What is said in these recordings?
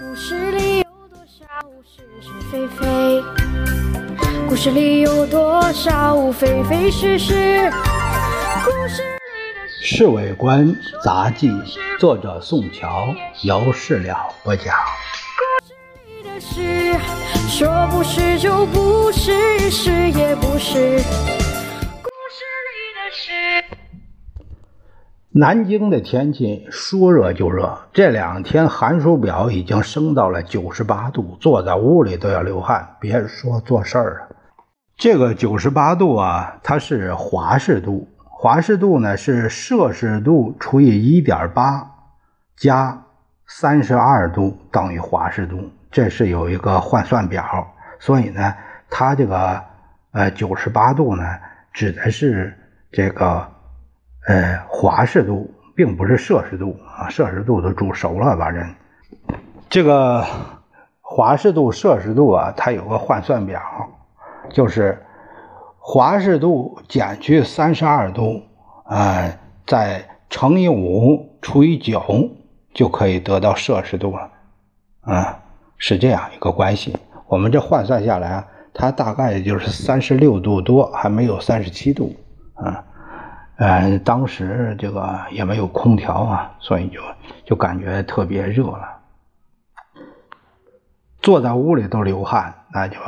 故事里有多少是是非非？故事里有多少非非是是？故事里的《侍卫官杂记》，作者宋乔，由事了播讲。里的事，说不是就不是，是也不是。南京的天气说热就热，这两天寒暑表已经升到了九十八度，坐在屋里都要流汗，别说做事儿了。这个九十八度啊，它是华氏度，华氏度呢是摄氏度除以一点八加三十二度等于华氏度，这是有一个换算表，所以呢，它这个呃九十八度呢指的是这个。呃，华氏度并不是摄氏度啊，摄氏度都煮熟了吧人。这个华氏度、摄氏度啊，它有个换算表，就是华氏度减去三十二度，啊，再乘以五除以九，就可以得到摄氏度了，啊，是这样一个关系。我们这换算下来啊，它大概就是三十六度多，还没有三十七度，啊。呃，当时这个也没有空调啊，所以就就感觉特别热了，坐在屋里都流汗，那就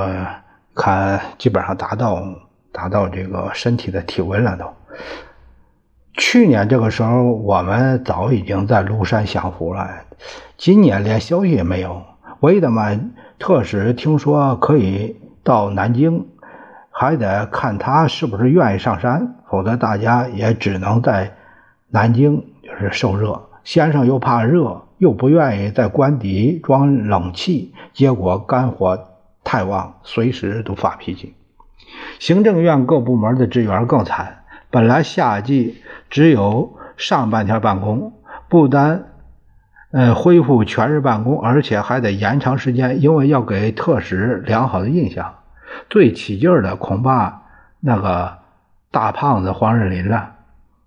看基本上达到达到这个身体的体温了都。去年这个时候，我们早已经在庐山享福了，今年连消息也没有。为的嘛，特使听说可以到南京。还得看他是不是愿意上山，否则大家也只能在南京就是受热。先生又怕热，又不愿意在官邸装冷气，结果肝火太旺，随时都发脾气。行政院各部门的职员更惨，本来夏季只有上半天办公，不单呃恢复全日办公，而且还得延长时间，因为要给特使良好的印象。最起劲的恐怕那个大胖子黄日林了，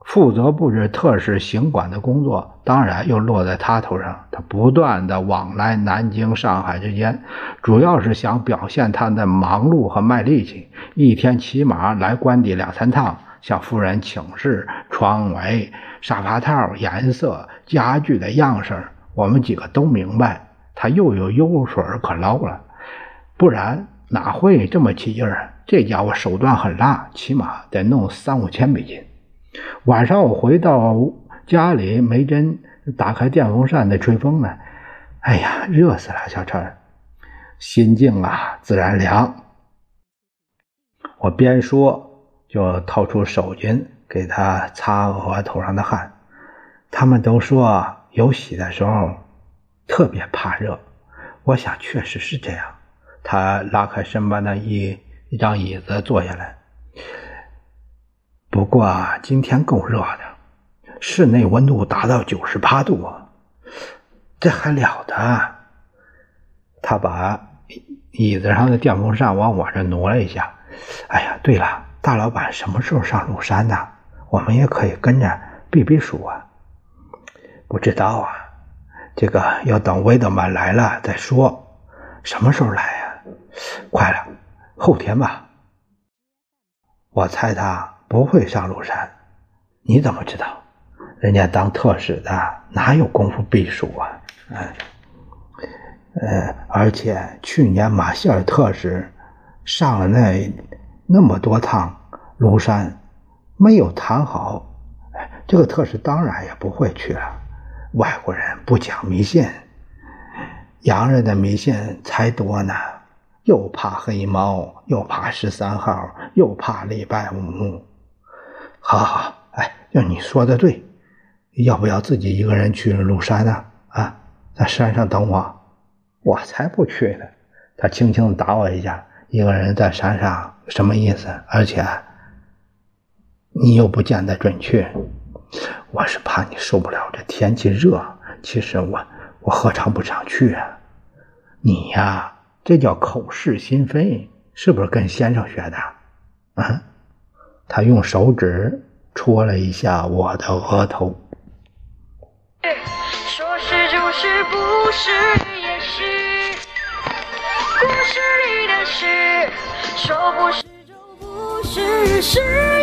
负责布置特使行馆的工作，当然又落在他头上。他不断的往来南京、上海之间，主要是想表现他的忙碌和卖力气。一天起码来官邸两三趟，向夫人请示床围、沙发套、颜色、家具的样式，我们几个都明白，他又有油水可捞了，不然。哪会这么起劲儿？这家伙手段很辣，起码得弄三五千美金。晚上我回到家里，梅珍打开电风扇在吹风呢。哎呀，热死了，小陈，心静啊，自然凉。我边说就掏出手巾给他擦额头上的汗。他们都说有喜的时候特别怕热，我想确实是这样。他拉开身边的一一张椅子坐下来。不过今天够热的，室内温度达到九十八度，这还了得！他把椅子上的电风扇往我这挪了一下。哎呀，对了，大老板什么时候上庐山呢？我们也可以跟着避避暑啊。不知道啊，这个要等韦德曼来了再说。什么时候来？快了，后天吧。我猜他不会上庐山，你怎么知道？人家当特使的哪有功夫避暑啊？哎，呃，而且去年马歇尔特使上了那那么多趟庐山，没有谈好，这个特使当然也不会去了。外国人不讲迷信，洋人的迷信才多呢。又怕黑猫，又怕十三号，又怕礼拜五。好好，哎，要你说的对，要不要自己一个人去庐山呢？啊，在山上等我，我才不去呢。他轻轻的打我一下，一个人在山上什么意思？而且你又不见得准确，我是怕你受不了这天气热。其实我我何尝不想去啊？你呀。这叫口是心非是不是跟先生学的？啊他用手指戳了一下我的额头。说是就是不是也是故事里的事说不是就不是是